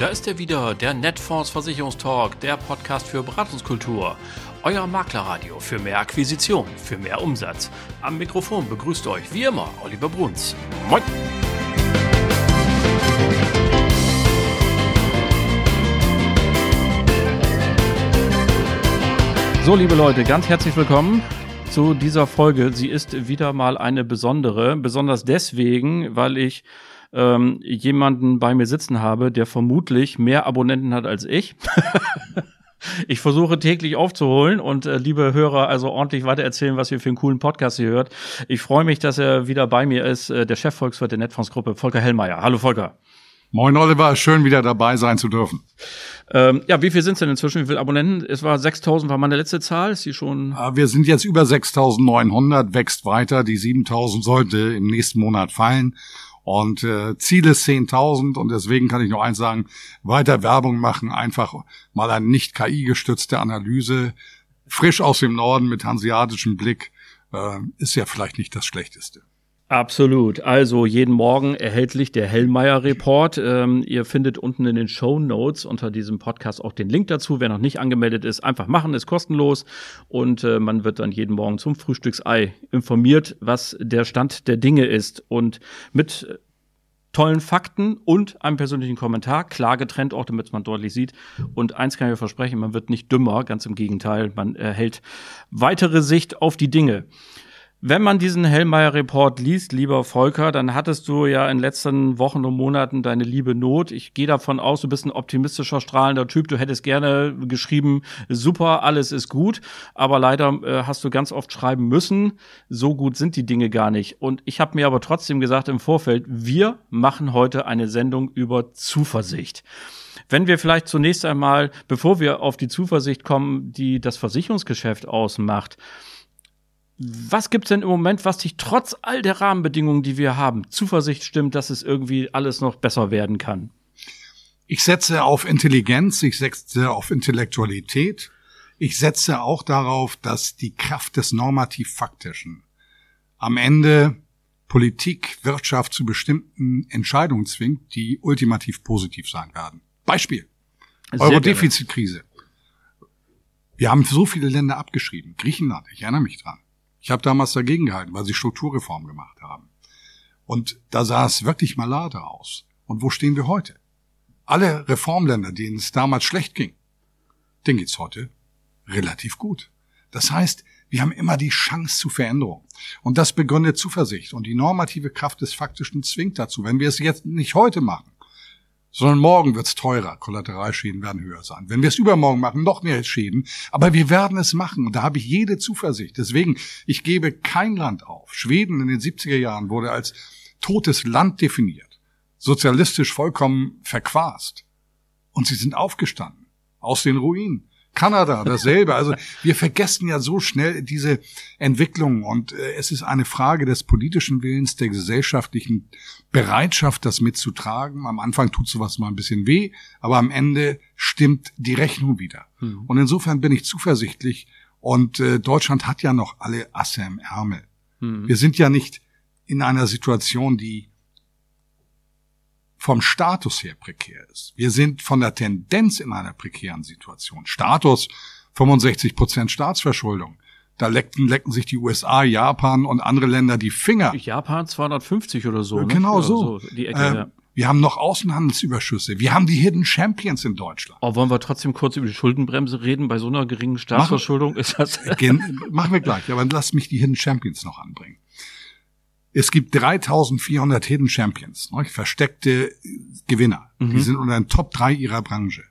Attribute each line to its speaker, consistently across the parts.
Speaker 1: da ist er wieder, der Netfonds Versicherungstalk, der Podcast für Beratungskultur. Euer Maklerradio für mehr Akquisition, für mehr Umsatz. Am Mikrofon begrüßt euch wie immer Oliver Bruns. Moin! So, liebe Leute, ganz herzlich willkommen zu dieser Folge. Sie ist wieder mal eine besondere, besonders deswegen, weil ich ähm, jemanden bei mir sitzen habe, der vermutlich mehr Abonnenten hat als ich. Ich versuche täglich aufzuholen und äh, liebe Hörer, also ordentlich weitererzählen, was ihr für einen coolen Podcast hier hört. Ich freue mich, dass er wieder bei mir ist, äh, der Chefvolkswirt der Netfondsgruppe, Volker Hellmeier. Hallo Volker.
Speaker 2: Moin Oliver, schön wieder dabei sein zu dürfen.
Speaker 1: Ähm, ja, wie viel sind es denn inzwischen? Wie viele Abonnenten? Es war 6000 war meine letzte Zahl. Ist die schon?
Speaker 2: Ah, wir sind jetzt über 6900, wächst weiter. Die 7000 sollte im nächsten Monat fallen. Und äh, Ziel ist 10.000 und deswegen kann ich nur eins sagen, weiter Werbung machen, einfach mal eine nicht KI-gestützte Analyse, frisch aus dem Norden mit hanseatischem Blick, äh, ist ja vielleicht nicht das Schlechteste.
Speaker 1: Absolut. Also jeden Morgen erhältlich der Hellmeier Report. Ähm, ihr findet unten in den Show Notes unter diesem Podcast auch den Link dazu. Wer noch nicht angemeldet ist, einfach machen, ist kostenlos und äh, man wird dann jeden Morgen zum Frühstücksei informiert, was der Stand der Dinge ist und mit tollen Fakten und einem persönlichen Kommentar, klar getrennt, auch damit man deutlich sieht. Und eins kann ich versprechen, man wird nicht dümmer, ganz im Gegenteil, man erhält weitere Sicht auf die Dinge. Wenn man diesen Hellmeier-Report liest, lieber Volker, dann hattest du ja in den letzten Wochen und Monaten deine liebe Not. Ich gehe davon aus, du bist ein optimistischer, strahlender Typ. Du hättest gerne geschrieben, super, alles ist gut. Aber leider äh, hast du ganz oft schreiben müssen, so gut sind die Dinge gar nicht. Und ich habe mir aber trotzdem gesagt im Vorfeld, wir machen heute eine Sendung über Zuversicht. Wenn wir vielleicht zunächst einmal, bevor wir auf die Zuversicht kommen, die das Versicherungsgeschäft ausmacht, was gibt's denn im Moment, was dich trotz all der Rahmenbedingungen, die wir haben, Zuversicht stimmt, dass es irgendwie alles noch besser werden kann?
Speaker 2: Ich setze auf Intelligenz, ich setze auf Intellektualität. Ich setze auch darauf, dass die Kraft des Normativ-Faktischen am Ende Politik, Wirtschaft zu bestimmten Entscheidungen zwingt, die ultimativ positiv sein werden. Beispiel. Euro-Defizitkrise. Wir haben so viele Länder abgeschrieben. Griechenland, ich erinnere mich dran. Ich habe damals dagegen gehalten, weil sie Strukturreform gemacht haben. Und da sah es wirklich malade aus. Und wo stehen wir heute? Alle Reformländer, denen es damals schlecht ging, denen geht's heute relativ gut. Das heißt, wir haben immer die Chance zu Veränderung. Und das begründet Zuversicht. Und die normative Kraft des Faktischen zwingt dazu. Wenn wir es jetzt nicht heute machen, sondern morgen wird's teurer. Kollateralschäden werden höher sein. Wenn wir es übermorgen machen, noch mehr Schäden. Aber wir werden es machen. Und da habe ich jede Zuversicht. Deswegen, ich gebe kein Land auf. Schweden in den 70er Jahren wurde als totes Land definiert. Sozialistisch vollkommen verquast. Und sie sind aufgestanden. Aus den Ruinen. Kanada, dasselbe. Also wir vergessen ja so schnell diese Entwicklung und äh, es ist eine Frage des politischen Willens, der gesellschaftlichen Bereitschaft, das mitzutragen. Am Anfang tut sowas mal ein bisschen weh, aber am Ende stimmt die Rechnung wieder. Mhm. Und insofern bin ich zuversichtlich und äh, Deutschland hat ja noch alle Asse im Ärmel. Mhm. Wir sind ja nicht in einer Situation, die vom Status her prekär ist. Wir sind von der Tendenz in einer prekären Situation. Status 65 Prozent Staatsverschuldung. Da lecken, lecken sich die USA, Japan und andere Länder die Finger.
Speaker 1: Japan 250 oder so.
Speaker 2: Ne? Genau so. so die Ecke, äh, ja. Wir haben noch Außenhandelsüberschüsse. Wir haben die Hidden Champions in Deutschland.
Speaker 1: Oh, wollen wir trotzdem kurz über die Schuldenbremse reden? Bei so einer geringen Staatsverschuldung ist das.
Speaker 2: machen wir gleich, aber lass mich die Hidden Champions noch anbringen. Es gibt 3400 Hidden Champions, ne, versteckte Gewinner. Mhm. Die sind unter den Top 3 ihrer Branche.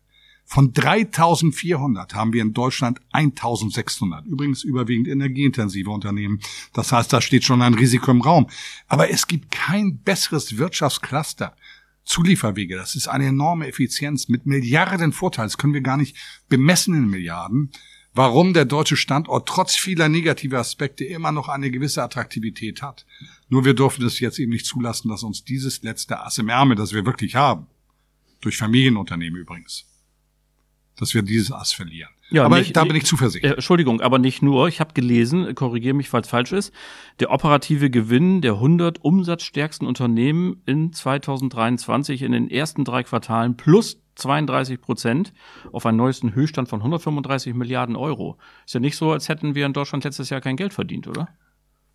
Speaker 2: Von 3400 haben wir in Deutschland 1600. Übrigens überwiegend energieintensive Unternehmen. Das heißt, da steht schon ein Risiko im Raum. Aber es gibt kein besseres Wirtschaftscluster. Zulieferwege, das ist eine enorme Effizienz mit Milliarden Vorteilen. Das können wir gar nicht bemessen in Milliarden warum der deutsche Standort trotz vieler negativer Aspekte immer noch eine gewisse Attraktivität hat. Nur wir dürfen es jetzt eben nicht zulassen, dass uns dieses letzte Ass im Ärmel, das wir wirklich haben, durch Familienunternehmen übrigens, dass wir dieses Ass verlieren. Ja, aber nicht, da bin ich zuversichtlich.
Speaker 1: Entschuldigung, aber nicht nur. Ich habe gelesen, korrigiere mich, falls falsch ist, der operative Gewinn der 100 umsatzstärksten Unternehmen in 2023 in den ersten drei Quartalen plus 32 Prozent auf einen neuesten Höchststand von 135 Milliarden Euro. Ist ja nicht so, als hätten wir in Deutschland letztes Jahr kein Geld verdient, oder?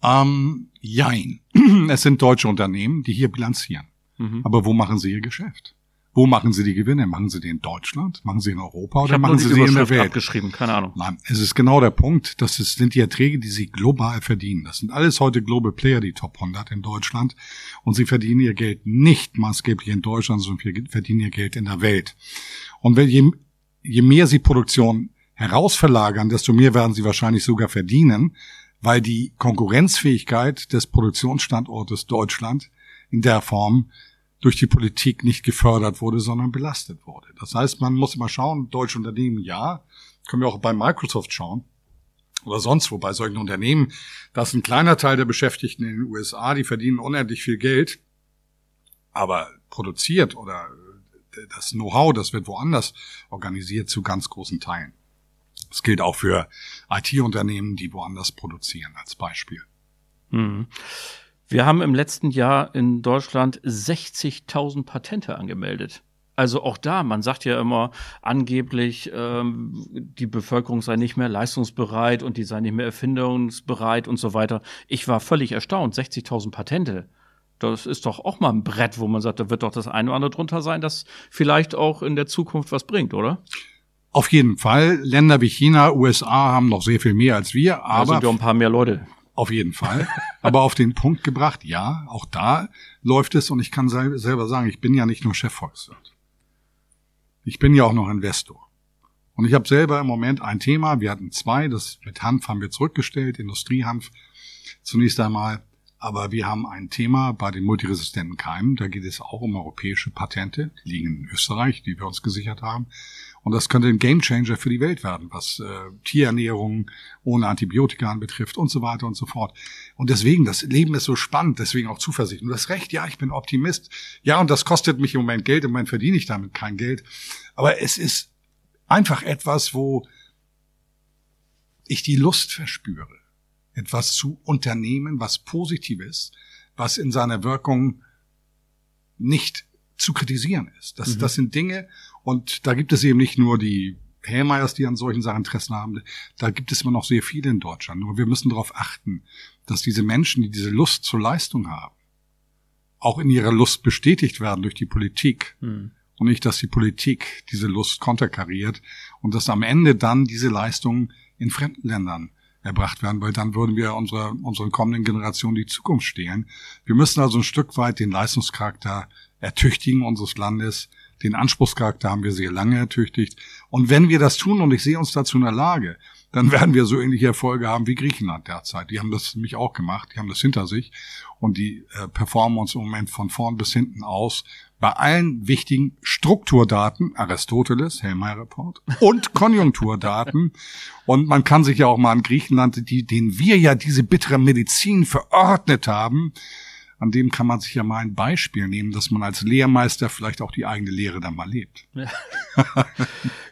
Speaker 2: Ähm, jein. Es sind deutsche Unternehmen, die hier bilanzieren. Mhm. Aber wo machen sie ihr Geschäft? Wo machen Sie die Gewinne? Machen Sie die in Deutschland? Machen Sie in Europa oder machen Sie sie in der Welt?
Speaker 1: abgeschrieben, keine Ahnung.
Speaker 2: Nein, es ist genau der Punkt. Das ist, sind die Erträge, die Sie global verdienen. Das sind alles heute Global Player, die Top 100 in Deutschland. Und sie verdienen ihr Geld nicht maßgeblich in Deutschland, sondern wir verdienen ihr Geld in der Welt. Und wenn je, je mehr Sie Produktion herausverlagern, desto mehr werden Sie wahrscheinlich sogar verdienen, weil die Konkurrenzfähigkeit des Produktionsstandortes Deutschland in der Form durch die Politik nicht gefördert wurde, sondern belastet wurde. Das heißt, man muss immer schauen, deutsche Unternehmen ja, können wir auch bei Microsoft schauen oder sonst wo bei solchen Unternehmen, das ist ein kleiner Teil der Beschäftigten in den USA, die verdienen unendlich viel Geld, aber produziert oder das Know-how, das wird woanders organisiert zu ganz großen Teilen. Das gilt auch für IT-Unternehmen, die woanders produzieren, als Beispiel.
Speaker 1: Mhm. Wir haben im letzten Jahr in Deutschland 60.000 Patente angemeldet. Also auch da, man sagt ja immer angeblich, ähm, die Bevölkerung sei nicht mehr leistungsbereit und die sei nicht mehr erfindungsbereit und so weiter. Ich war völlig erstaunt, 60.000 Patente. Das ist doch auch mal ein Brett, wo man sagt, da wird doch das eine oder andere drunter sein, das vielleicht auch in der Zukunft was bringt, oder?
Speaker 2: Auf jeden Fall. Länder wie China, USA haben noch sehr viel mehr als wir, aber. Da
Speaker 1: sind ja ein paar mehr Leute.
Speaker 2: Auf jeden Fall. Aber auf den Punkt gebracht, ja, auch da läuft es und ich kann selber sagen, ich bin ja nicht nur Chefvolkswirt. Ich bin ja auch noch Investor. Und ich habe selber im Moment ein Thema, wir hatten zwei, das mit Hanf haben wir zurückgestellt, Industriehanf zunächst einmal. Aber wir haben ein Thema bei den multiresistenten Keimen, da geht es auch um europäische Patente, die liegen in Österreich, die wir uns gesichert haben. Und das könnte ein Gamechanger für die Welt werden, was äh, Tierernährung ohne Antibiotika anbetrifft und so weiter und so fort. Und deswegen, das Leben ist so spannend, deswegen auch Zuversicht. Und das Recht, ja, ich bin Optimist. Ja, und das kostet mich im Moment Geld, im Moment verdiene ich damit kein Geld. Aber es ist einfach etwas, wo ich die Lust verspüre, etwas zu unternehmen, was positiv ist, was in seiner Wirkung nicht zu kritisieren ist. Das, mhm. das sind Dinge, und da gibt es eben nicht nur die Hellmeyers, die an solchen Sachen Interessen haben. Da gibt es immer noch sehr viele in Deutschland. Nur wir müssen darauf achten, dass diese Menschen, die diese Lust zur Leistung haben, auch in ihrer Lust bestätigt werden durch die Politik. Hm. Und nicht, dass die Politik diese Lust konterkariert und dass am Ende dann diese Leistungen in fremden Ländern erbracht werden, weil dann würden wir unserer, unseren kommenden Generationen die Zukunft stehlen. Wir müssen also ein Stück weit den Leistungscharakter ertüchtigen unseres Landes, den Anspruchscharakter haben wir sehr lange ertüchtigt. Und wenn wir das tun, und ich sehe uns dazu in der Lage, dann werden wir so ähnliche Erfolge haben wie Griechenland derzeit. Die haben das nämlich auch gemacht, die haben das hinter sich und die äh, performen uns im Moment von vorn bis hinten aus bei allen wichtigen Strukturdaten, Aristoteles, Hellmeyer Report, und Konjunkturdaten. Und man kann sich ja auch mal an Griechenland, die, denen wir ja diese bittere Medizin verordnet haben, an dem kann man sich ja mal ein Beispiel nehmen, dass man als Lehrmeister vielleicht auch die eigene Lehre dann mal lebt. Ja.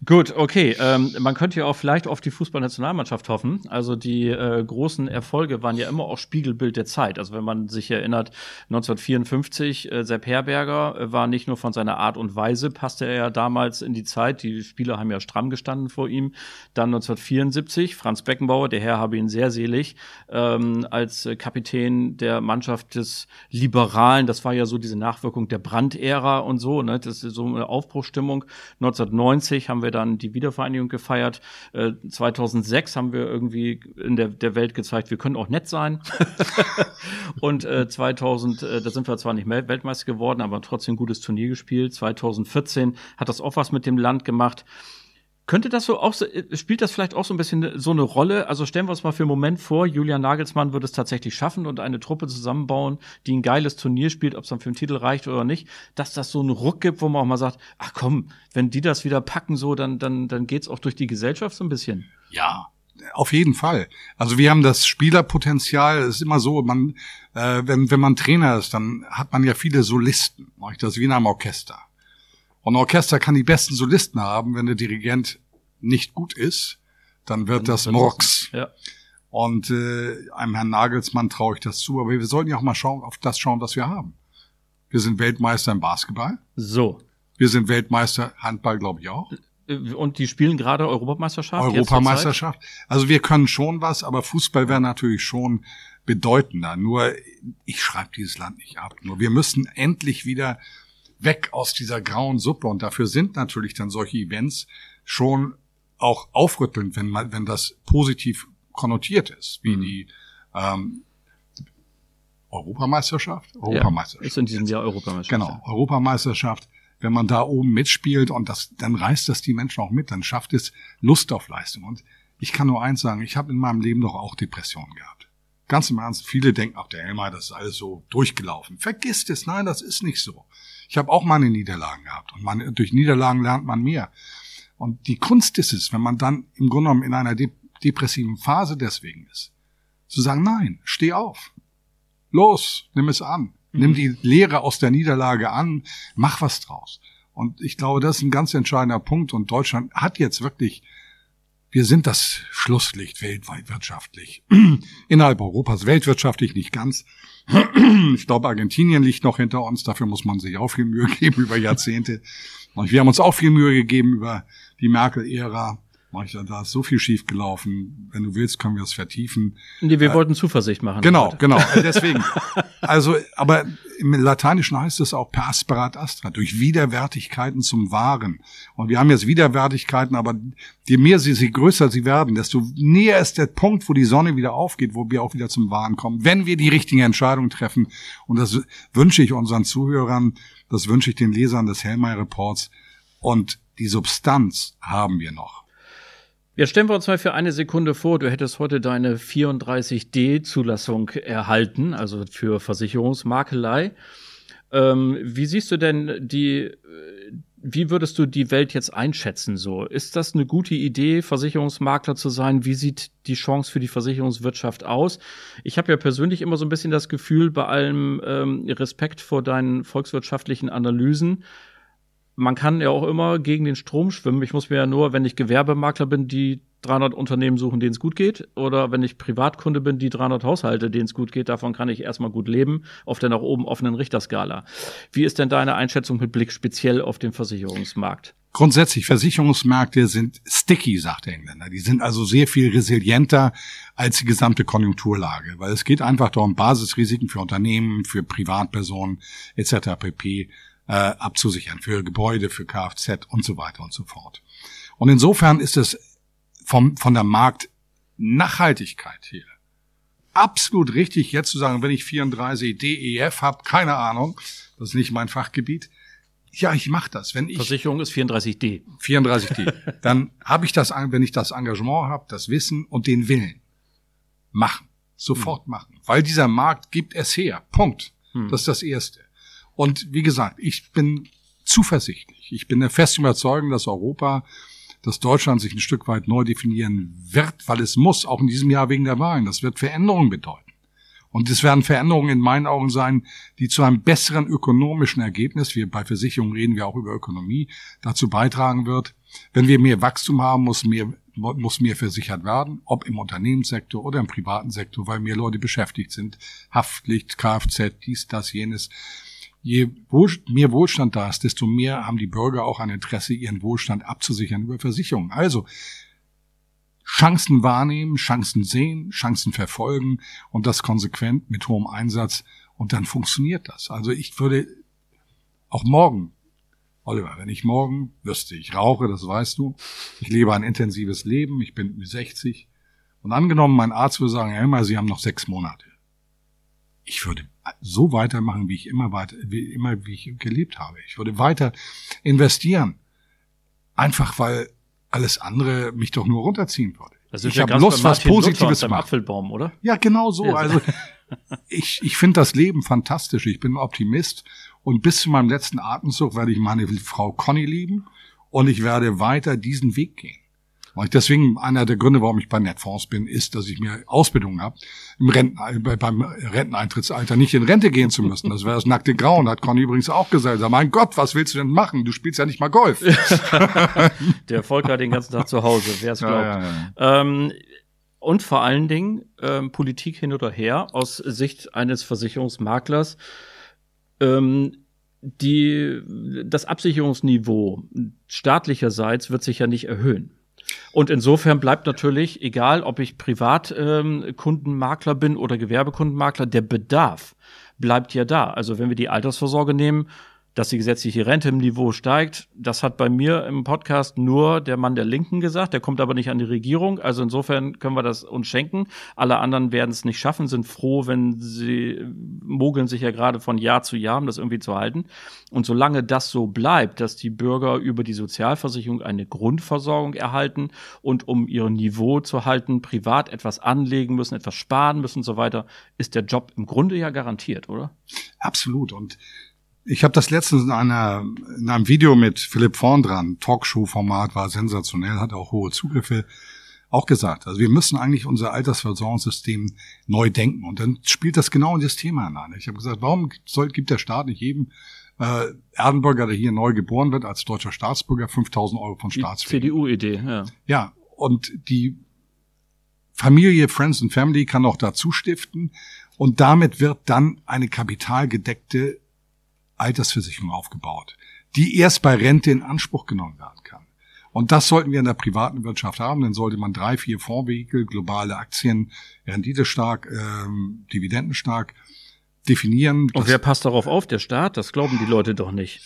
Speaker 1: Gut, okay. Ähm, man könnte ja auch vielleicht auf die Fußballnationalmannschaft hoffen. Also die äh, großen Erfolge waren ja immer auch Spiegelbild der Zeit. Also wenn man sich erinnert, 1954, äh, Sepp Herberger äh, war nicht nur von seiner Art und Weise, passte er ja damals in die Zeit. Die Spieler haben ja stramm gestanden vor ihm. Dann 1974, Franz Beckenbauer, der Herr habe ihn sehr selig, ähm, als Kapitän der Mannschaft des Liberalen. Das war ja so diese Nachwirkung der Brandära und so. Ne? Das ist so eine Aufbruchstimmung. 1990 haben wir dann die Wiedervereinigung gefeiert. Äh, 2006 haben wir irgendwie in der, der Welt gezeigt, wir können auch nett sein. und äh, 2000, äh, da sind wir zwar nicht Weltmeister geworden, aber trotzdem gutes Turnier gespielt. 2014 hat das auch was mit dem Land gemacht. Könnte das so auch, äh, spielt das vielleicht auch so ein bisschen so eine Rolle? Also stellen wir uns mal für einen Moment vor, Julian Nagelsmann würde es tatsächlich schaffen und eine Truppe zusammenbauen, die ein geiles Turnier spielt, ob es dann für einen Titel reicht oder nicht, dass das so einen Ruck gibt, wo man auch mal sagt, ach komm, wenn die das wieder packen so, dann, dann, dann geht's auch durch die Gesellschaft so ein bisschen.
Speaker 2: Ja, auf jeden Fall. Also wir haben das Spielerpotenzial. Es ist immer so, man, äh, wenn wenn man Trainer ist, dann hat man ja viele Solisten. Mache ich das wie in einem Orchester. Und ein Orchester kann die besten Solisten haben, wenn der Dirigent nicht gut ist, dann wird dann das Murks. Ja. Und äh, einem Herrn Nagelsmann traue ich das zu, aber wir sollten ja auch mal schauen, auf das schauen, was wir haben. Wir sind Weltmeister im Basketball.
Speaker 1: So.
Speaker 2: Wir sind Weltmeister, Handball glaube ich auch.
Speaker 1: Äh, und die spielen gerade Europameisterschaft.
Speaker 2: Europameisterschaft. Also wir können schon was, aber Fußball wäre natürlich schon bedeutender. Nur ich schreibe dieses Land nicht ab. Nur wir müssen endlich wieder weg aus dieser grauen Suppe. Und dafür sind natürlich dann solche Events schon auch aufrüttelnd, wenn man, wenn das positiv konnotiert ist, wie mhm. die ähm, Europameisterschaft?
Speaker 1: Europameisterschaft. Ja, ist in diesem Jahr Europameisterschaft.
Speaker 2: Genau, Europameisterschaft. Wenn man da oben mitspielt und das, dann reißt das die Menschen auch mit, dann schafft es Lust auf Leistung. Und ich kann nur eins sagen, ich habe in meinem Leben doch auch Depressionen gehabt. Ganz im Ernst, viele denken, ach der Elmar, das ist alles so durchgelaufen. Vergisst es, nein, das ist nicht so. Ich habe auch meine Niederlagen gehabt und man, durch Niederlagen lernt man mehr. Und die Kunst ist es, wenn man dann im Grunde genommen in einer de depressiven Phase deswegen ist, zu sagen, nein, steh auf. Los, nimm es an. Mhm. Nimm die Lehre aus der Niederlage an, mach was draus. Und ich glaube, das ist ein ganz entscheidender Punkt. Und Deutschland hat jetzt wirklich wir sind das Schlusslicht weltweit wirtschaftlich. Innerhalb Europas weltwirtschaftlich nicht ganz. Ich glaube, Argentinien liegt noch hinter uns. Dafür muss man sich auch viel Mühe geben über Jahrzehnte. Und wir haben uns auch viel Mühe gegeben über die Merkel-Ära. Da ist so viel schief gelaufen. Wenn du willst, können wir es vertiefen.
Speaker 1: Nee, wir äh, wollten Zuversicht machen.
Speaker 2: Genau, heute. genau. Deswegen. Also, aber im Lateinischen heißt es auch per asperat astra, durch Widerwärtigkeiten zum Wahren. Und wir haben jetzt Widerwärtigkeiten, aber je mehr sie, je größer sie werden, desto näher ist der Punkt, wo die Sonne wieder aufgeht, wo wir auch wieder zum Wahren kommen, wenn wir die richtigen Entscheidungen treffen. Und das wünsche ich unseren Zuhörern, das wünsche ich den Lesern des Hellmeier Reports. Und die Substanz haben wir noch.
Speaker 1: Jetzt stellen wir uns mal für eine Sekunde vor, du hättest heute deine 34D-Zulassung erhalten, also für Versicherungsmakelei. Ähm, wie siehst du denn die, wie würdest du die Welt jetzt einschätzen so? Ist das eine gute Idee, Versicherungsmakler zu sein? Wie sieht die Chance für die Versicherungswirtschaft aus? Ich habe ja persönlich immer so ein bisschen das Gefühl, bei allem ähm, Respekt vor deinen volkswirtschaftlichen Analysen, man kann ja auch immer gegen den Strom schwimmen. Ich muss mir ja nur, wenn ich Gewerbemakler bin, die 300 Unternehmen suchen, denen es gut geht. Oder wenn ich Privatkunde bin, die 300 Haushalte, denen es gut geht. Davon kann ich erstmal gut leben, auf der nach oben offenen Richterskala. Wie ist denn deine Einschätzung mit Blick speziell auf den Versicherungsmarkt?
Speaker 2: Grundsätzlich, Versicherungsmärkte sind sticky, sagt der Engländer. Die sind also sehr viel resilienter als die gesamte Konjunkturlage, weil es geht einfach darum, Basisrisiken für Unternehmen, für Privatpersonen etc. pp äh, abzusichern für Gebäude, für Kfz und so weiter und so fort. Und insofern ist es vom, von der Marktnachhaltigkeit her absolut richtig, jetzt zu sagen, wenn ich 34 DEF habe, keine Ahnung, das ist nicht mein Fachgebiet. Ja, ich mache das. Wenn ich
Speaker 1: Versicherung ist 34D.
Speaker 2: 34D. Dann habe ich das, wenn ich das Engagement habe, das Wissen und den Willen machen, sofort hm. machen, weil dieser Markt gibt es her. Punkt. Hm. Das ist das Erste. Und wie gesagt, ich bin zuversichtlich. Ich bin der festen Überzeugung, dass Europa, dass Deutschland sich ein Stück weit neu definieren wird, weil es muss, auch in diesem Jahr wegen der Wahlen. Das wird Veränderungen bedeuten. Und es werden Veränderungen in meinen Augen sein, die zu einem besseren ökonomischen Ergebnis, wir bei Versicherungen reden wir auch über Ökonomie, dazu beitragen wird. Wenn wir mehr Wachstum haben, muss mehr, muss mehr versichert werden, ob im Unternehmenssektor oder im privaten Sektor, weil mehr Leute beschäftigt sind. Haftpflicht, Kfz, dies, das, jenes je mehr Wohlstand da ist, desto mehr haben die Bürger auch ein Interesse, ihren Wohlstand abzusichern über Versicherungen. Also Chancen wahrnehmen, Chancen sehen, Chancen verfolgen und das konsequent mit hohem Einsatz und dann funktioniert das. Also ich würde auch morgen, Oliver, wenn ich morgen wüsste, ich rauche, das weißt du, ich lebe ein intensives Leben, ich bin 60 und angenommen, mein Arzt würde sagen, Herr Helmer, Sie haben noch sechs Monate ich würde so weitermachen, wie ich immer weiter, wie immer, wie ich gelebt habe. Ich würde weiter investieren. Einfach weil alles andere mich doch nur runterziehen würde.
Speaker 1: ich habe Lust, was Positives zu machen. Apfelbaum, oder?
Speaker 2: Ja, genau so. Ja. Also ich, ich finde das Leben fantastisch. Ich bin Optimist und bis zu meinem letzten Atemzug werde ich meine Frau Conny lieben und ich werde weiter diesen Weg gehen. Und deswegen einer der Gründe, warum ich bei Netfonds bin, ist, dass ich mir Ausbildung habe, im Renten, beim Renteneintrittstsalter nicht in Rente gehen zu müssen. Das wäre das nackte Grauen, hat Conny übrigens auch gesagt. Mein Gott, was willst du denn machen? Du spielst ja nicht mal Golf.
Speaker 1: der Volker den ganzen Tag zu Hause, wer es glaubt. Ja, ja, ja. Ähm, und vor allen Dingen ähm, Politik hin oder her aus Sicht eines Versicherungsmaklers. Ähm, die, das Absicherungsniveau staatlicherseits wird sich ja nicht erhöhen. Und insofern bleibt natürlich, egal ob ich Privatkundenmakler ähm, bin oder Gewerbekundenmakler, der Bedarf bleibt ja da. Also wenn wir die Altersvorsorge nehmen, dass die gesetzliche Rente im Niveau steigt. Das hat bei mir im Podcast nur der Mann der Linken gesagt. Der kommt aber nicht an die Regierung. Also insofern können wir das uns schenken. Alle anderen werden es nicht schaffen, sind froh, wenn sie mogeln sich ja gerade von Jahr zu Jahr, um das irgendwie zu halten. Und solange das so bleibt, dass die Bürger über die Sozialversicherung eine Grundversorgung erhalten und um ihr Niveau zu halten, privat etwas anlegen müssen, etwas sparen müssen und so weiter, ist der Job im Grunde ja garantiert, oder?
Speaker 2: Absolut. Und ich habe das letztens in, einer, in einem Video mit Philipp Vorn dran, Talkshow-Format, war sensationell, hat auch hohe Zugriffe, auch gesagt. Also wir müssen eigentlich unser Altersversorgungssystem neu denken. Und dann spielt das genau in das Thema hinein. Ich habe gesagt, warum soll, gibt der Staat nicht jedem äh, Erdenbürger, der hier neu geboren wird, als deutscher Staatsbürger, 5000 Euro von Staatswegen?
Speaker 1: CDU-Idee, ja.
Speaker 2: Ja, und die Familie, Friends and Family kann auch dazu stiften. Und damit wird dann eine kapitalgedeckte Altersversicherung aufgebaut, die erst bei Rente in Anspruch genommen werden kann. Und das sollten wir in der privaten Wirtschaft haben. Dann sollte man drei, vier Fondsvehikel, globale Aktien, renditestark, ähm, dividendenstark definieren.
Speaker 1: Und wer passt darauf auf? Der Staat? Das glauben die Leute doch nicht.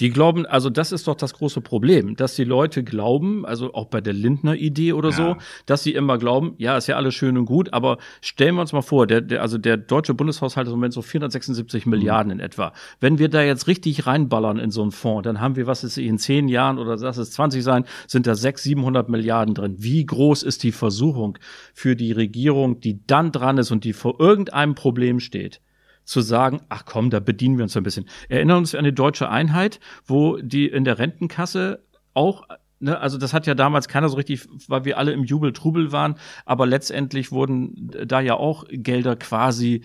Speaker 1: Die glauben, also das ist doch das große Problem, dass die Leute glauben, also auch bei der Lindner Idee oder ja. so, dass sie immer glauben, ja, ist ja alles schön und gut, aber stellen wir uns mal vor, der, der also der deutsche Bundeshaushalt ist im Moment so 476 mhm. Milliarden in etwa. Wenn wir da jetzt richtig reinballern in so einen Fonds, dann haben wir, was ist in zehn Jahren oder lass es 20 sein, sind da 600, 700 Milliarden drin. Wie groß ist die Versuchung für die Regierung, die dann dran ist und die vor irgendeinem Problem steht? Zu sagen, ach komm, da bedienen wir uns ein bisschen. Erinnern uns an die deutsche Einheit, wo die in der Rentenkasse auch Ne, also das hat ja damals keiner so richtig, weil wir alle im Jubel Trubel waren, aber letztendlich wurden da ja auch Gelder quasi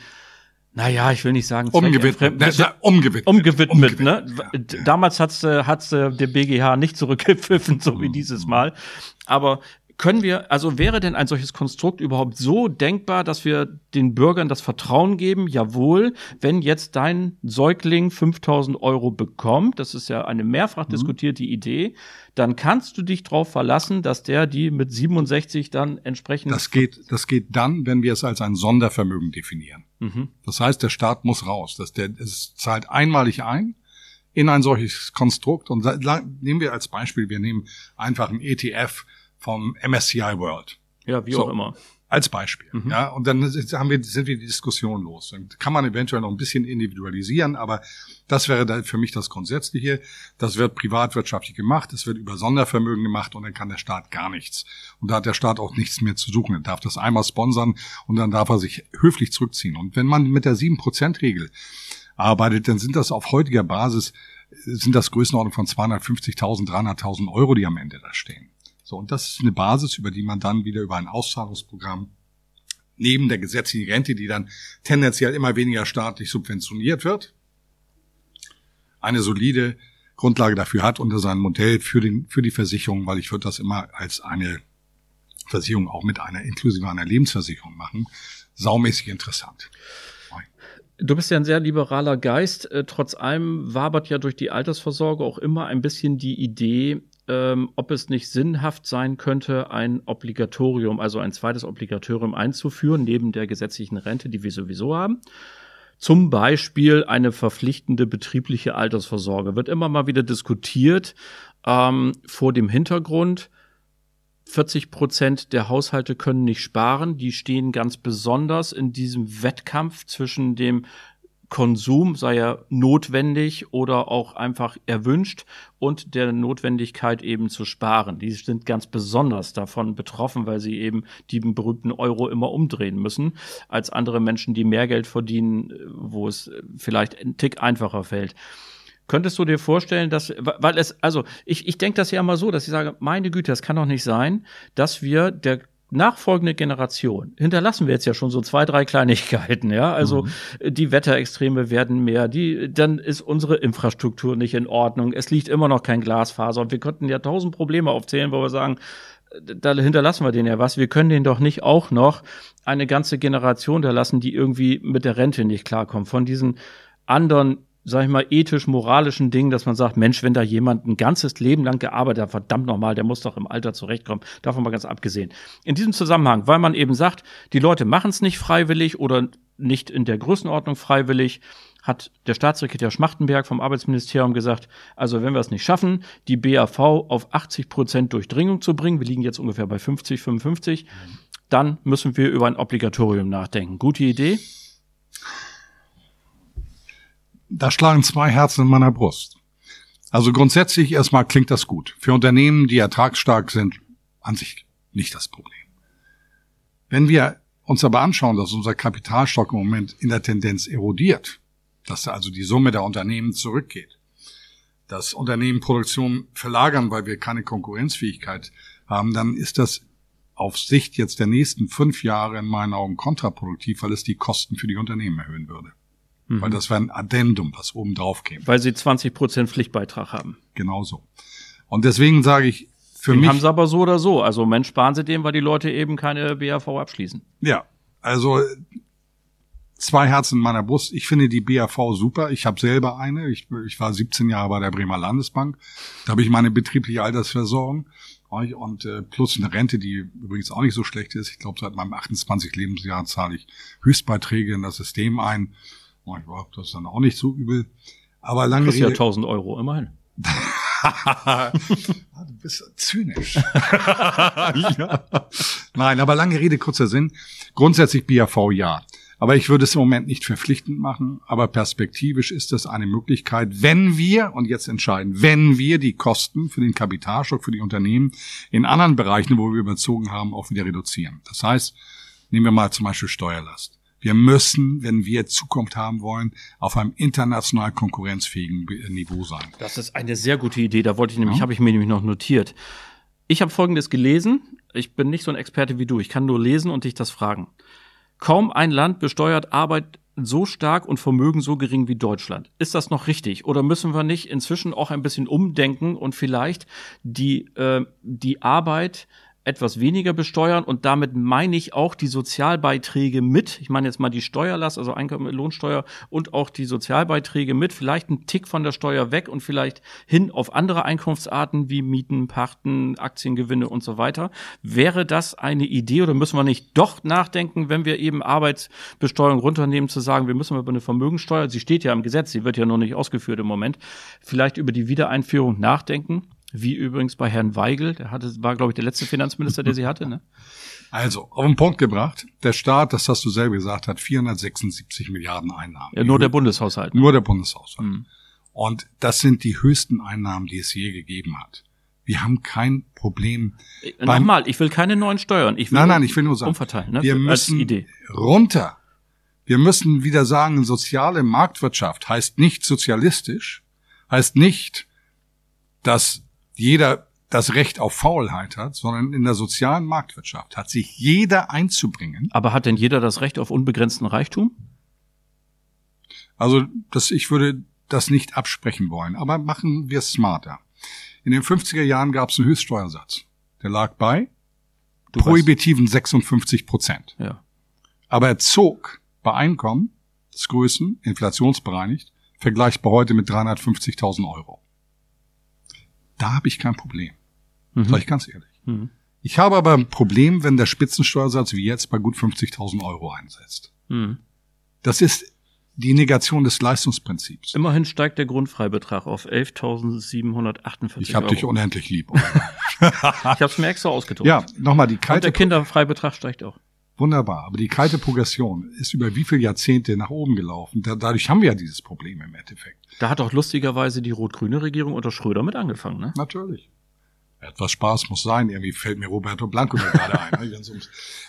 Speaker 1: naja, ich will nicht sagen,
Speaker 2: umgewidmet,
Speaker 1: ne, umgewidmet, umgewidmet, umgewidmet ne? Ja. Damals hat's, äh, hat's äh, der BGH nicht zurückgepfiffen, so wie dieses Mal. Aber können wir, also wäre denn ein solches Konstrukt überhaupt so denkbar, dass wir den Bürgern das Vertrauen geben, jawohl, wenn jetzt dein Säugling 5000 Euro bekommt, das ist ja eine mehrfach mhm. diskutierte Idee, dann kannst du dich darauf verlassen, dass der die mit 67 dann entsprechend.
Speaker 2: Das geht, das geht dann, wenn wir es als ein Sondervermögen definieren. Mhm. Das heißt, der Staat muss raus. Dass der, es zahlt einmalig ein in ein solches Konstrukt und nehmen wir als Beispiel, wir nehmen einfach ein ETF vom MSCI World.
Speaker 1: Ja, wie so, auch immer.
Speaker 2: Als Beispiel. Mhm. Ja, und dann haben wir, sind wir die Diskussion los. Dann kann man eventuell noch ein bisschen individualisieren, aber das wäre da für mich das Grundsätzliche. Das wird privatwirtschaftlich gemacht, es wird über Sondervermögen gemacht und dann kann der Staat gar nichts. Und da hat der Staat auch nichts mehr zu suchen. Er darf das einmal sponsern und dann darf er sich höflich zurückziehen. Und wenn man mit der 7%-Regel arbeitet, dann sind das auf heutiger Basis, sind das Größenordnung von 250.000, 300.000 Euro, die am Ende da stehen. So, und das ist eine Basis, über die man dann wieder über ein Auszahlungsprogramm neben der gesetzlichen Rente, die dann tendenziell immer weniger staatlich subventioniert wird, eine solide Grundlage dafür hat unter seinem Modell für, den, für die Versicherung, weil ich würde das immer als eine Versicherung auch mit einer inklusive einer Lebensversicherung machen, saumäßig interessant.
Speaker 1: Du bist ja ein sehr liberaler Geist. Äh, trotz allem wabert ja durch die Altersvorsorge auch immer ein bisschen die Idee, ähm, ob es nicht sinnhaft sein könnte, ein Obligatorium, also ein zweites Obligatorium einzuführen, neben der gesetzlichen Rente, die wir sowieso haben. Zum Beispiel eine verpflichtende betriebliche Altersvorsorge. Wird immer mal wieder diskutiert ähm, vor dem Hintergrund, 40 Prozent der Haushalte können nicht sparen. Die stehen ganz besonders in diesem Wettkampf zwischen dem Konsum sei er notwendig oder auch einfach erwünscht und der Notwendigkeit eben zu sparen. Die sind ganz besonders davon betroffen, weil sie eben die berühmten Euro immer umdrehen müssen, als andere Menschen, die mehr Geld verdienen, wo es vielleicht ein Tick einfacher fällt. Könntest du dir vorstellen, dass, weil es, also ich, ich denke das ja immer so, dass ich sage, meine Güte, das kann doch nicht sein, dass wir der nachfolgende Generation hinterlassen wir jetzt ja schon so zwei, drei Kleinigkeiten, ja. Also mhm. die Wetterextreme werden mehr, die, dann ist unsere Infrastruktur nicht in Ordnung, es liegt immer noch kein Glasfaser und wir könnten ja tausend Probleme aufzählen, wo wir sagen, da hinterlassen wir den ja was. Wir können den doch nicht auch noch eine ganze Generation da lassen, die irgendwie mit der Rente nicht klarkommt. Von diesen anderen sag ich mal, ethisch-moralischen Dingen, dass man sagt, Mensch, wenn da jemand ein ganzes Leben lang gearbeitet hat, verdammt nochmal, der muss doch im Alter zurechtkommen. Davon mal ganz abgesehen. In diesem Zusammenhang, weil man eben sagt, die Leute machen es nicht freiwillig oder nicht in der Größenordnung freiwillig, hat der Staatssekretär Schmachtenberg vom Arbeitsministerium gesagt, also wenn wir es nicht schaffen, die BAV auf 80 Prozent Durchdringung zu bringen, wir liegen jetzt ungefähr bei 50, 55, dann müssen wir über ein Obligatorium nachdenken. Gute Idee?
Speaker 2: Da schlagen zwei Herzen in meiner Brust. Also grundsätzlich erstmal klingt das gut. Für Unternehmen, die ertragsstark sind, an sich nicht das Problem. Wenn wir uns aber anschauen, dass unser Kapitalstock im Moment in der Tendenz erodiert, dass also die Summe der Unternehmen zurückgeht, dass Unternehmen Produktion verlagern, weil wir keine Konkurrenzfähigkeit haben, dann ist das auf Sicht jetzt der nächsten fünf Jahre in meinen Augen kontraproduktiv, weil es die Kosten für die Unternehmen erhöhen würde. Mhm. Weil das wäre ein Addendum, was oben drauf käme.
Speaker 1: Weil sie 20 Prozent Pflichtbeitrag haben.
Speaker 2: Genauso. Und deswegen sage ich, für
Speaker 1: den
Speaker 2: mich.
Speaker 1: haben sie aber so oder so. Also Mensch, sparen sie dem, weil die Leute eben keine BAV abschließen.
Speaker 2: Ja, also zwei Herzen in meiner Brust. Ich finde die BAV super. Ich habe selber eine. Ich, ich war 17 Jahre bei der Bremer Landesbank. Da habe ich meine betriebliche Altersversorgung und äh, plus eine Rente, die übrigens auch nicht so schlecht ist. Ich glaube, seit meinem 28 Lebensjahr zahle ich Höchstbeiträge in das System ein. Ich glaube, das ist dann auch nicht so übel. Aber lange
Speaker 1: das ist ja 1000 Euro immerhin.
Speaker 2: du bist zynisch. ja. Nein, aber lange Rede, kurzer Sinn. Grundsätzlich BAV ja. Aber ich würde es im Moment nicht verpflichtend machen. Aber perspektivisch ist das eine Möglichkeit, wenn wir, und jetzt entscheiden, wenn wir die Kosten für den Kapitalstock für die Unternehmen in anderen Bereichen, wo wir überzogen haben, auch wieder reduzieren. Das heißt, nehmen wir mal zum Beispiel Steuerlast. Wir müssen, wenn wir Zukunft haben wollen, auf einem international konkurrenzfähigen Niveau sein.
Speaker 1: Das ist eine sehr gute Idee. Da wollte ich nämlich, ja. habe ich mir nämlich noch notiert. Ich habe Folgendes gelesen. Ich bin nicht so ein Experte wie du. Ich kann nur lesen und dich das fragen. Kaum ein Land besteuert Arbeit so stark und Vermögen so gering wie Deutschland. Ist das noch richtig? Oder müssen wir nicht inzwischen auch ein bisschen umdenken und vielleicht die, äh, die Arbeit etwas weniger besteuern und damit meine ich auch die Sozialbeiträge mit. Ich meine jetzt mal die Steuerlast, also Einkommen, Lohnsteuer und auch die Sozialbeiträge mit. Vielleicht ein Tick von der Steuer weg und vielleicht hin auf andere Einkunftsarten wie Mieten, Pachten, Aktiengewinne und so weiter. Wäre das eine Idee oder müssen wir nicht doch nachdenken, wenn wir eben Arbeitsbesteuerung runternehmen, zu sagen, wir müssen über eine Vermögensteuer, sie steht ja im Gesetz, sie wird ja noch nicht ausgeführt im Moment, vielleicht über die Wiedereinführung nachdenken? Wie übrigens bei Herrn Weigel, der hatte, war, glaube ich, der letzte Finanzminister, der sie hatte, ne?
Speaker 2: Also, auf den Punkt gebracht, der Staat, das hast du selber gesagt, hat 476 Milliarden Einnahmen.
Speaker 1: Ja, nur der Bundeshaushalt.
Speaker 2: Ne? Nur der Bundeshaushalt. Mhm. Und das sind die höchsten Einnahmen, die es je gegeben hat. Wir haben kein Problem.
Speaker 1: Äh, nochmal, ich will keine neuen Steuern. Ich will
Speaker 2: nein, nein, ich will nur sagen,
Speaker 1: umverteilen. Ne?
Speaker 2: Wir müssen runter. Wir müssen wieder sagen, soziale Marktwirtschaft heißt nicht sozialistisch, heißt nicht, dass jeder das Recht auf Faulheit hat, sondern in der sozialen Marktwirtschaft hat sich jeder einzubringen.
Speaker 1: Aber hat denn jeder das Recht auf unbegrenzten Reichtum?
Speaker 2: Also, das, ich würde das nicht absprechen wollen, aber machen wir es smarter. In den 50er Jahren gab es einen Höchststeuersatz. Der lag bei du prohibitiven weißt. 56 Prozent.
Speaker 1: Ja.
Speaker 2: Aber er zog bei Einkommensgrößen, inflationsbereinigt, vergleichbar heute mit 350.000 Euro. Da habe ich kein Problem. Mhm. Sag ich ganz ehrlich. Mhm. Ich habe aber ein Problem, wenn der Spitzensteuersatz wie jetzt bei gut 50.000 Euro einsetzt. Mhm. Das ist die Negation des Leistungsprinzips.
Speaker 1: Immerhin steigt der Grundfreibetrag auf 11.748
Speaker 2: Ich habe dich unendlich lieb.
Speaker 1: ich habe es mir extra ausgedruckt.
Speaker 2: Ja, nochmal die
Speaker 1: kalte... Und der Kinderfreibetrag steigt auch.
Speaker 2: Wunderbar. Aber die kalte Progression ist über wie viele Jahrzehnte nach oben gelaufen. Da, dadurch haben wir ja dieses Problem im Endeffekt.
Speaker 1: Da hat auch lustigerweise die rot-grüne Regierung unter Schröder mit angefangen, ne?
Speaker 2: Natürlich. Etwas Spaß muss sein. Irgendwie fällt mir Roberto Blanco gerade ein. Ne?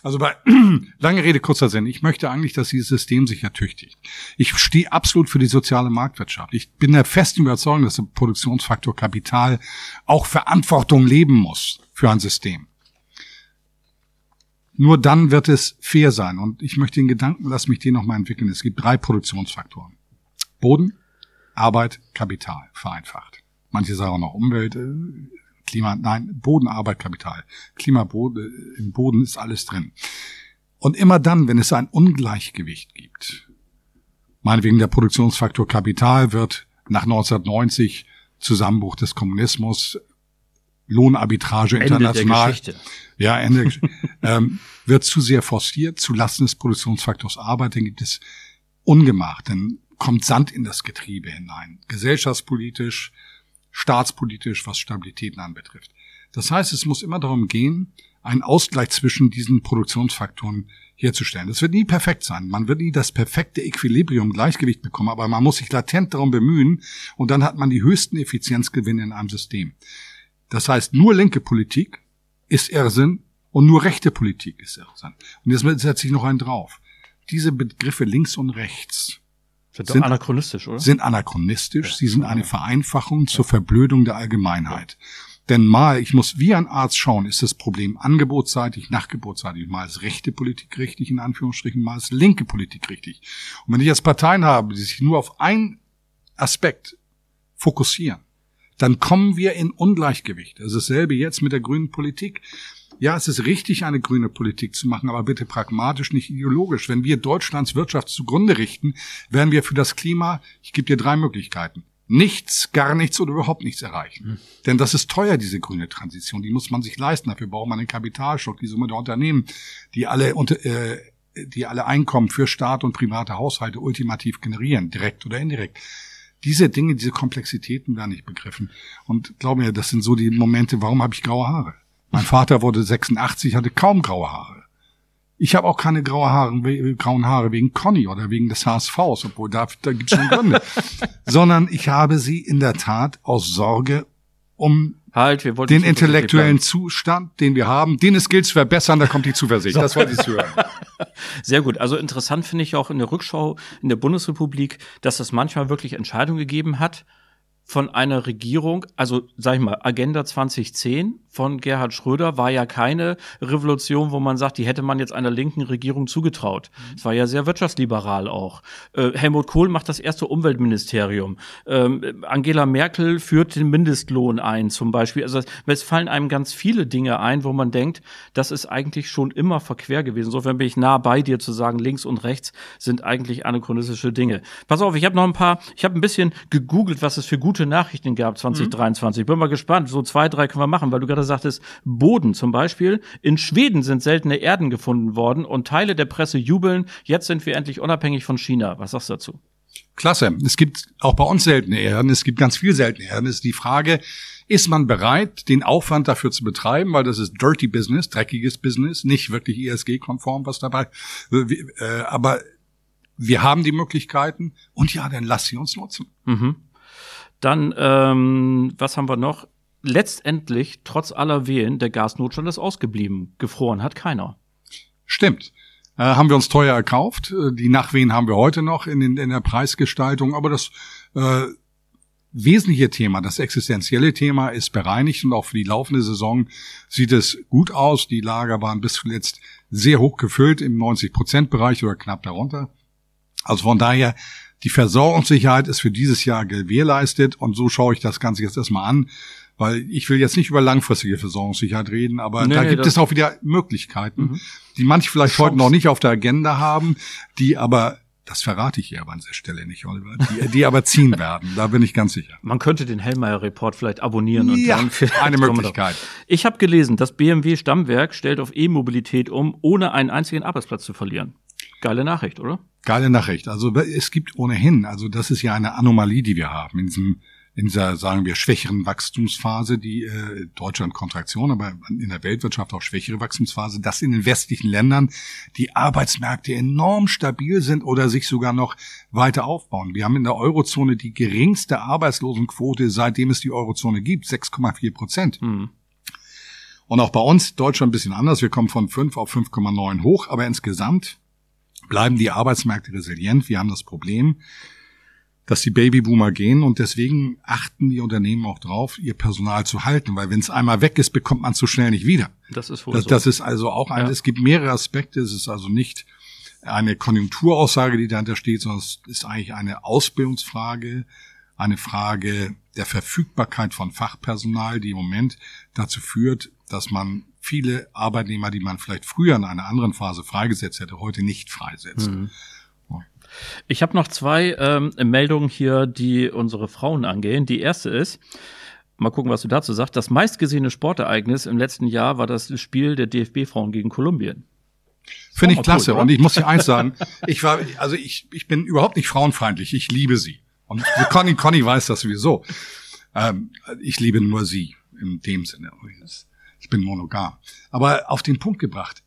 Speaker 2: also bei lange Rede, kurzer Sinn. Ich möchte eigentlich, dass dieses System sich ertüchtigt. Ich stehe absolut für die soziale Marktwirtschaft. Ich bin der festen Überzeugung, dass der Produktionsfaktor Kapital auch Verantwortung leben muss für ein System. Nur dann wird es fair sein. Und ich möchte den Gedanken, lass mich den nochmal entwickeln. Es gibt drei Produktionsfaktoren. Boden, Arbeit, Kapital, vereinfacht. Manche sagen auch noch Umwelt, äh, Klima, nein, Boden, Arbeit, Kapital. Klima, Boden, im Boden ist alles drin. Und immer dann, wenn es ein Ungleichgewicht gibt, Meinetwegen der Produktionsfaktor Kapital wird nach 1990 Zusammenbruch des Kommunismus, Lohnarbitrage
Speaker 1: Ende
Speaker 2: international.
Speaker 1: Der Geschichte.
Speaker 2: Ja, Ende ähm, wird zu sehr forciert, zu Lasten des Produktionsfaktors Arbeit, dann gibt es Ungemach, dann kommt Sand in das Getriebe hinein. Gesellschaftspolitisch, staatspolitisch, was Stabilitäten anbetrifft. Das heißt, es muss immer darum gehen, einen Ausgleich zwischen diesen Produktionsfaktoren herzustellen. Das wird nie perfekt sein. Man wird nie das perfekte Equilibrium, Gleichgewicht bekommen, aber man muss sich latent darum bemühen und dann hat man die höchsten Effizienzgewinne in einem System. Das heißt, nur linke Politik ist Irrsinn und nur rechte Politik ist Irrsinn. Und jetzt setze ich noch einen drauf. Diese Begriffe links und rechts
Speaker 1: Sind, sind anachronistisch, oder?
Speaker 2: sind anachronistisch, sie sind eine Vereinfachung zur Verblödung der Allgemeinheit. Denn mal, ich muss wie ein Arzt schauen, ist das Problem angebotsseitig, nachgebotsseitig. Mal ist rechte Politik richtig, in Anführungsstrichen, mal ist linke Politik richtig. Und wenn ich jetzt Parteien habe, die sich nur auf einen Aspekt fokussieren, dann kommen wir in Ungleichgewicht. Das ist dasselbe jetzt mit der grünen Politik. Ja, es ist richtig, eine grüne Politik zu machen, aber bitte pragmatisch, nicht ideologisch. Wenn wir Deutschlands Wirtschaft zugrunde richten, werden wir für das Klima, ich gebe dir drei Möglichkeiten, nichts, gar nichts oder überhaupt nichts erreichen. Mhm. Denn das ist teuer, diese grüne Transition. Die muss man sich leisten. Dafür braucht man einen Kapitalstock, die Summe der Unternehmen, die alle unter, äh, die alle Einkommen für Staat und private Haushalte ultimativ generieren, direkt oder indirekt. Diese Dinge, diese Komplexitäten werden nicht begriffen. Und glaub mir, das sind so die Momente, warum habe ich graue Haare? Mein Vater wurde 86, hatte kaum graue Haare. Ich habe auch keine graue Haare, grauen Haare wegen Conny oder wegen des HSVs, obwohl da, da gibt es schon Gründe. Sondern ich habe sie in der Tat aus Sorge um
Speaker 1: halt,
Speaker 2: den intellektuellen Zustand, den wir haben, den es gilt zu verbessern, da kommt die Zuversicht. So. Das wollte ich hören.
Speaker 1: Sehr gut. Also interessant finde ich auch in der Rückschau in der Bundesrepublik, dass es manchmal wirklich Entscheidungen gegeben hat, von einer Regierung, also sag ich mal, Agenda 2010 von Gerhard Schröder war ja keine Revolution, wo man sagt, die hätte man jetzt einer linken Regierung zugetraut. Mhm. Es war ja sehr wirtschaftsliberal auch. Äh, Helmut Kohl macht das erste Umweltministerium. Ähm, Angela Merkel führt den Mindestlohn ein zum Beispiel. Also es fallen einem ganz viele Dinge ein, wo man denkt, das ist eigentlich schon immer verquer gewesen. Insofern bin ich nah bei dir zu sagen, links und rechts sind eigentlich anachronistische Dinge. Pass auf, ich habe noch ein paar, ich habe ein bisschen gegoogelt, was es für gute Nachrichten gab 2023. Mhm. Bin mal gespannt. So zwei, drei können wir machen, weil du gerade gerade sagtest, Boden zum Beispiel. In Schweden sind seltene Erden gefunden worden und Teile der Presse jubeln. Jetzt sind wir endlich unabhängig von China. Was sagst du dazu?
Speaker 2: Klasse. Es gibt auch bei uns seltene Erden. Es gibt ganz viel seltene Erden. Es ist die Frage, ist man bereit, den Aufwand dafür zu betreiben, weil das ist dirty Business, dreckiges Business, nicht wirklich ESG-konform, was dabei, äh, aber wir haben die Möglichkeiten und ja, dann lass sie uns nutzen.
Speaker 1: Mhm. Dann, ähm, was haben wir noch? letztendlich, trotz aller Wehen, der Gasnotstand ist ausgeblieben. Gefroren hat keiner.
Speaker 2: Stimmt. Äh, haben wir uns teuer erkauft. Äh, die Nachwehen haben wir heute noch in, in, in der Preisgestaltung. Aber das äh, wesentliche Thema, das existenzielle Thema ist bereinigt und auch für die laufende Saison sieht es gut aus. Die Lager waren bis zuletzt sehr hoch gefüllt im 90-Prozent-Bereich oder knapp darunter. Also von daher, die Versorgungssicherheit ist für dieses Jahr gewährleistet und so schaue ich das Ganze jetzt erstmal an. Weil ich will jetzt nicht über langfristige Versorgungssicherheit reden, aber nee, da nee, gibt es auch wieder Möglichkeiten, mhm. die manche vielleicht Chance. heute noch nicht auf der Agenda haben, die aber das verrate ich hier aber an dieser Stelle nicht, Oliver. Die, die aber ziehen werden, da bin ich ganz sicher.
Speaker 1: Man könnte den Hellmeier-Report vielleicht abonnieren und ja, dann vielleicht
Speaker 2: eine Möglichkeit.
Speaker 1: Ich habe gelesen, das BMW Stammwerk stellt auf E-Mobilität um, ohne einen einzigen Arbeitsplatz zu verlieren. Geile Nachricht, oder?
Speaker 2: Geile Nachricht. Also es gibt ohnehin, also das ist ja eine Anomalie, die wir haben in diesem in dieser, sagen wir, schwächeren Wachstumsphase, die äh, Deutschland Kontraktion, aber in der Weltwirtschaft auch schwächere Wachstumsphase, dass in den westlichen Ländern die Arbeitsmärkte enorm stabil sind oder sich sogar noch weiter aufbauen. Wir haben in der Eurozone die geringste Arbeitslosenquote, seitdem es die Eurozone gibt, 6,4 Prozent. Mhm. Und auch bei uns, Deutschland ein bisschen anders. Wir kommen von 5 auf 5,9 hoch, aber insgesamt bleiben die Arbeitsmärkte resilient. Wir haben das Problem, dass die Babyboomer gehen und deswegen achten die Unternehmen auch drauf, ihr Personal zu halten, weil wenn es einmal weg ist, bekommt man es so schnell nicht wieder.
Speaker 1: Das ist wohl
Speaker 2: das,
Speaker 1: so.
Speaker 2: Das ist also auch ein, ja. es gibt mehrere Aspekte, es ist also nicht eine Konjunkturaussage, die dahinter steht, sondern es ist eigentlich eine Ausbildungsfrage, eine Frage der Verfügbarkeit von Fachpersonal, die im Moment dazu führt, dass man viele Arbeitnehmer, die man vielleicht früher in einer anderen Phase freigesetzt hätte, heute nicht freisetzt. Mhm.
Speaker 1: Ich habe noch zwei ähm, Meldungen hier, die unsere Frauen angehen. Die erste ist, mal gucken, was du dazu sagst, das meistgesehene Sportereignis im letzten Jahr war das Spiel der DFB-Frauen gegen Kolumbien.
Speaker 2: Finde ich klasse. Cool, und ich muss dir eins sagen, ich war, also ich, ich bin überhaupt nicht frauenfeindlich. Ich liebe sie. Und Conny, Conny weiß das sowieso. Ähm, ich liebe nur sie in dem Sinne. Ich bin monogam. Aber auf den Punkt gebracht.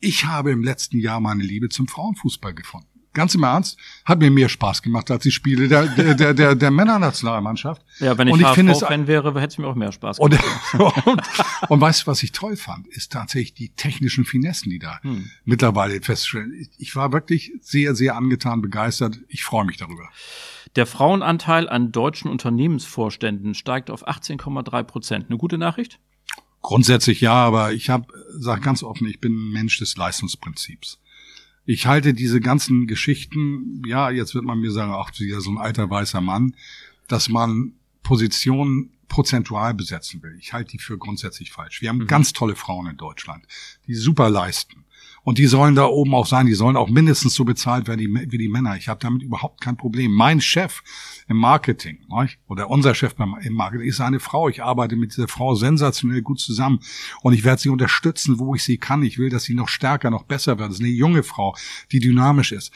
Speaker 2: Ich habe im letzten Jahr meine Liebe zum Frauenfußball gefunden. Ganz im Ernst, hat mir mehr Spaß gemacht als die Spiele der, der, der, der, der Männernationalmannschaft.
Speaker 1: Ja, wenn ich, und ich finde es fan wäre, hätte es mir auch mehr Spaß gemacht.
Speaker 2: Und, und, und weißt du, was ich toll fand, ist tatsächlich die technischen Finessen, die da hm. mittlerweile feststellen. Ich war wirklich sehr, sehr angetan, begeistert. Ich freue mich darüber.
Speaker 1: Der Frauenanteil an deutschen Unternehmensvorständen steigt auf 18,3 Prozent. Eine gute Nachricht?
Speaker 2: Grundsätzlich ja, aber ich habe, sage ganz offen, ich bin ein Mensch des Leistungsprinzips. Ich halte diese ganzen Geschichten, ja, jetzt wird man mir sagen, ach, wieder so ein alter weißer Mann, dass man Positionen prozentual besetzen will. Ich halte die für grundsätzlich falsch. Wir haben mhm. ganz tolle Frauen in Deutschland, die super leisten. Und die sollen da oben auch sein, die sollen auch mindestens so bezahlt werden wie, die Männer. Ich habe damit überhaupt kein Problem. Mein Chef im Marketing oder unser Chef im Marketing ist eine Frau. Ich arbeite mit dieser Frau sensationell gut zusammen und ich werde sie unterstützen, wo ich sie kann. Ich will, dass sie noch stärker, noch besser wird. Das ist eine junge Frau, die dynamisch ist.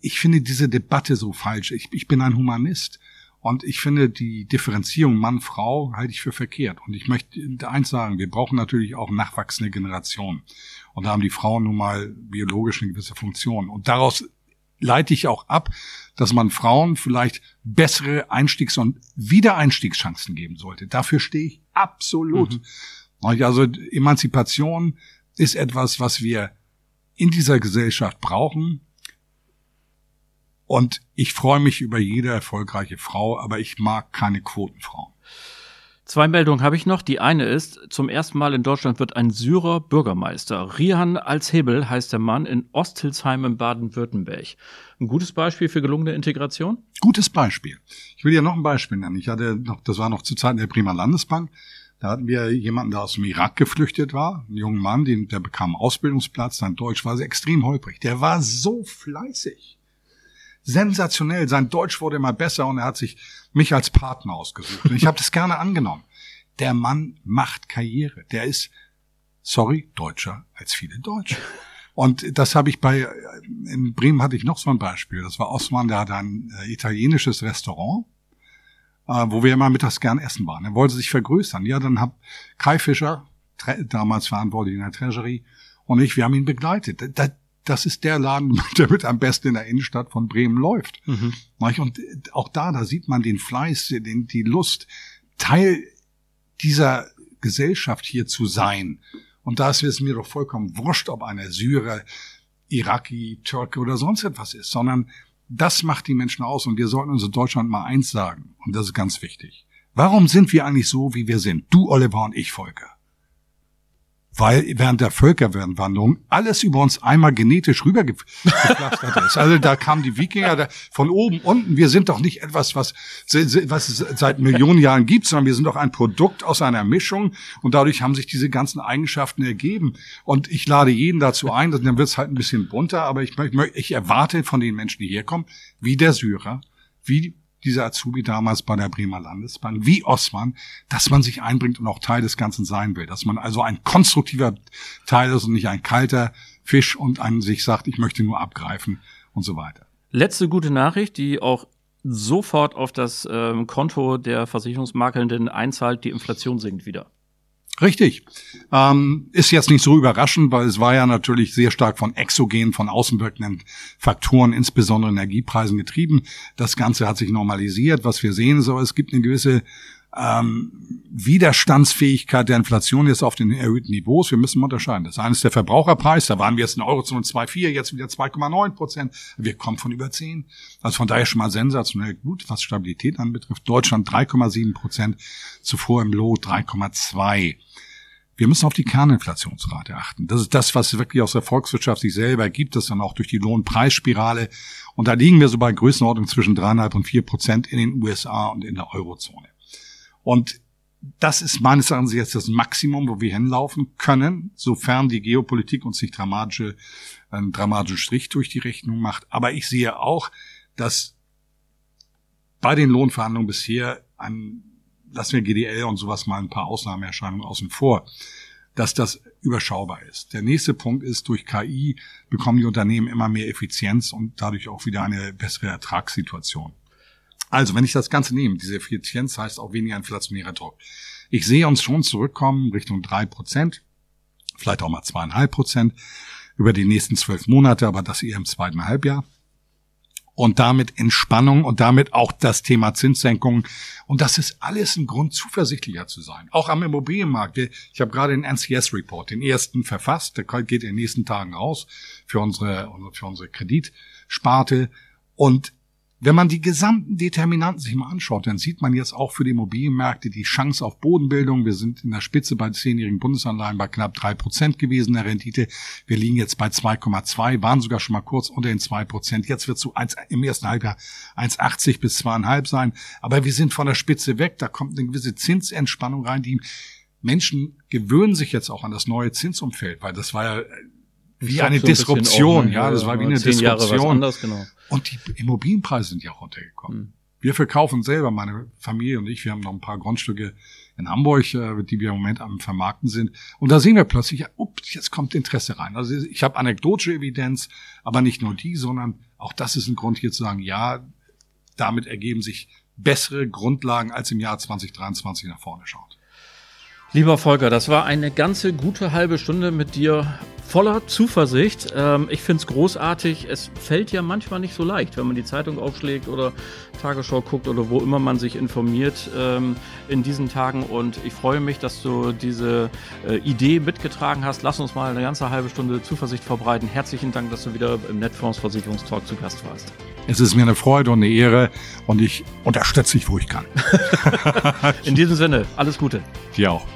Speaker 2: Ich finde diese Debatte so falsch. Ich, ich bin ein Humanist. Und ich finde die Differenzierung Mann-Frau halte ich für verkehrt. Und ich möchte eins sagen, wir brauchen natürlich auch nachwachsende Generationen. Und da haben die Frauen nun mal biologisch eine gewisse Funktion. Und daraus leite ich auch ab, dass man Frauen vielleicht bessere Einstiegs- und Wiedereinstiegschancen geben sollte. Dafür stehe ich absolut. Mhm. Also Emanzipation ist etwas, was wir in dieser Gesellschaft brauchen. Und ich freue mich über jede erfolgreiche Frau, aber ich mag keine Quotenfrauen.
Speaker 1: Zwei Meldungen habe ich noch. Die eine ist, zum ersten Mal in Deutschland wird ein Syrer Bürgermeister. Rihan Alshebel heißt der Mann in Osthilsheim in Baden-Württemberg. Ein gutes Beispiel für gelungene Integration?
Speaker 2: Gutes Beispiel. Ich will dir noch ein Beispiel nennen. Ich hatte noch, das war noch zu Zeiten der Bremer Landesbank. Da hatten wir jemanden, der aus dem Irak geflüchtet war, einen jungen Mann, der bekam Ausbildungsplatz, sein Deutsch war extrem holprig. Der war so fleißig sensationell. Sein Deutsch wurde immer besser und er hat sich mich als Partner ausgesucht. Und ich habe das gerne angenommen. Der Mann macht Karriere. Der ist, sorry, Deutscher als viele Deutsche. Und das habe ich bei, in Bremen hatte ich noch so ein Beispiel. Das war Osman, der hatte ein äh, italienisches Restaurant, äh, wo wir immer mittags gern essen waren. Er wollte sich vergrößern. Ja, dann hab Kai Fischer, damals verantwortlich in der Treasury, und ich, wir haben ihn begleitet. Da, das ist der Laden, der mit am besten in der Innenstadt von Bremen läuft. Mhm. Und auch da, da sieht man den Fleiß, den, die Lust, Teil dieser Gesellschaft hier zu sein. Und da ist es mir doch vollkommen wurscht, ob einer Syrer, Iraki, Türke oder sonst etwas ist, sondern das macht die Menschen aus und wir sollten uns in Deutschland mal eins sagen. Und das ist ganz wichtig. Warum sind wir eigentlich so, wie wir sind? Du, Oliver und ich, Volker weil während der Völkerwanderung alles über uns einmal genetisch rübergepflastert ist. Also da kamen die Wikinger da, von oben unten. Wir sind doch nicht etwas, was, was es seit Millionen Jahren gibt, sondern wir sind doch ein Produkt aus einer Mischung und dadurch haben sich diese ganzen Eigenschaften ergeben. Und ich lade jeden dazu ein, dann wird es halt ein bisschen bunter, aber ich, ich erwarte von den Menschen, die herkommen, wie der Syrer, wie dieser Azubi damals bei der Bremer Landesbahn, wie Osman, dass man sich einbringt und auch Teil des Ganzen sein will. Dass man also ein konstruktiver Teil ist und nicht ein kalter Fisch und an sich sagt, ich möchte nur abgreifen und so weiter.
Speaker 1: Letzte gute Nachricht, die auch sofort auf das ähm, Konto der Versicherungsmakelnden einzahlt, die Inflation sinkt wieder.
Speaker 2: Richtig. Ähm, ist jetzt nicht so überraschend, weil es war ja natürlich sehr stark von exogen, von außenwirkenden Faktoren, insbesondere Energiepreisen getrieben. Das Ganze hat sich normalisiert. Was wir sehen, so es gibt eine gewisse ähm, Widerstandsfähigkeit der Inflation jetzt auf den erhöhten Niveaus. Wir müssen unterscheiden. Das eine ist der Verbraucherpreis. Da waren wir jetzt in Eurozone 2,4, jetzt wieder 2,9 Prozent. Wir kommen von über 10. Also von daher schon mal sensationell gut, was Stabilität anbetrifft. Deutschland 3,7 Prozent, zuvor im Low 3,2. Wir müssen auf die Kerninflationsrate achten. Das ist das, was wirklich aus der Volkswirtschaft sich selber gibt, das dann auch durch die Lohnpreisspirale. Und da liegen wir so bei Größenordnung zwischen dreieinhalb und vier Prozent in den USA und in der Eurozone. Und das ist meines Erachtens jetzt das Maximum, wo wir hinlaufen können, sofern die Geopolitik uns nicht dramatische einen dramatischen Strich durch die Rechnung macht. Aber ich sehe auch, dass bei den Lohnverhandlungen bisher ein, lassen wir GDL und sowas mal ein paar Ausnahmeerscheinungen außen vor, dass das überschaubar ist. Der nächste Punkt ist, durch KI bekommen die Unternehmen immer mehr Effizienz und dadurch auch wieder eine bessere Ertragssituation. Also, wenn ich das Ganze nehme, diese Effizienz heißt auch weniger inflationärer Druck. Ich sehe uns schon zurückkommen Richtung drei Prozent, vielleicht auch mal zweieinhalb Prozent über die nächsten zwölf Monate, aber das eher im zweiten Halbjahr und damit Entspannung und damit auch das Thema Zinssenkungen. Und das ist alles ein Grund, zuversichtlicher zu sein. Auch am Immobilienmarkt. Ich habe gerade den NCS-Report, den ersten verfasst. Der geht in den nächsten Tagen raus für unsere, für unsere Kreditsparte. Und wenn man die gesamten Determinanten sich mal anschaut, dann sieht man jetzt auch für die Immobilienmärkte die Chance auf Bodenbildung. Wir sind in der Spitze bei zehnjährigen Bundesanleihen bei knapp drei Prozent gewesen der Rendite. Wir liegen jetzt bei 2,2, waren sogar schon mal kurz unter den zwei Prozent. Jetzt wird es so eins, im ersten Halbjahr 1,80 bis zweieinhalb sein. Aber wir sind von der Spitze weg. Da kommt eine gewisse Zinsentspannung rein. Die Menschen gewöhnen sich jetzt auch an das neue Zinsumfeld, weil das war ja wie eine so ein Disruption, auch, ja, das war wie eine Disruption. Anders, genau. Und die Immobilienpreise sind ja auch runtergekommen. Mhm. Wir verkaufen selber, meine Familie und ich, wir haben noch ein paar Grundstücke in Hamburg, äh, die wir im Moment am Vermarkten sind. Und da sehen wir plötzlich, ups, jetzt kommt Interesse rein. Also ich habe anekdotische Evidenz, aber nicht nur die, sondern auch das ist ein Grund hier zu sagen, ja, damit ergeben sich bessere Grundlagen als im Jahr 2023 nach vorne schaut.
Speaker 1: Lieber Volker, das war eine ganze gute halbe Stunde mit dir voller Zuversicht. Ähm, ich finde es großartig. Es fällt ja manchmal nicht so leicht, wenn man die Zeitung aufschlägt oder Tagesschau guckt oder wo immer man sich informiert ähm, in diesen Tagen. Und ich freue mich, dass du diese äh, Idee mitgetragen hast. Lass uns mal eine ganze halbe Stunde Zuversicht verbreiten. Herzlichen Dank, dass du wieder im Netfonds Versicherungstalk zu Gast warst.
Speaker 2: Es ist mir eine Freude und eine Ehre und ich unterstütze dich, wo ich kann.
Speaker 1: in diesem Sinne, alles Gute.
Speaker 2: Dir auch.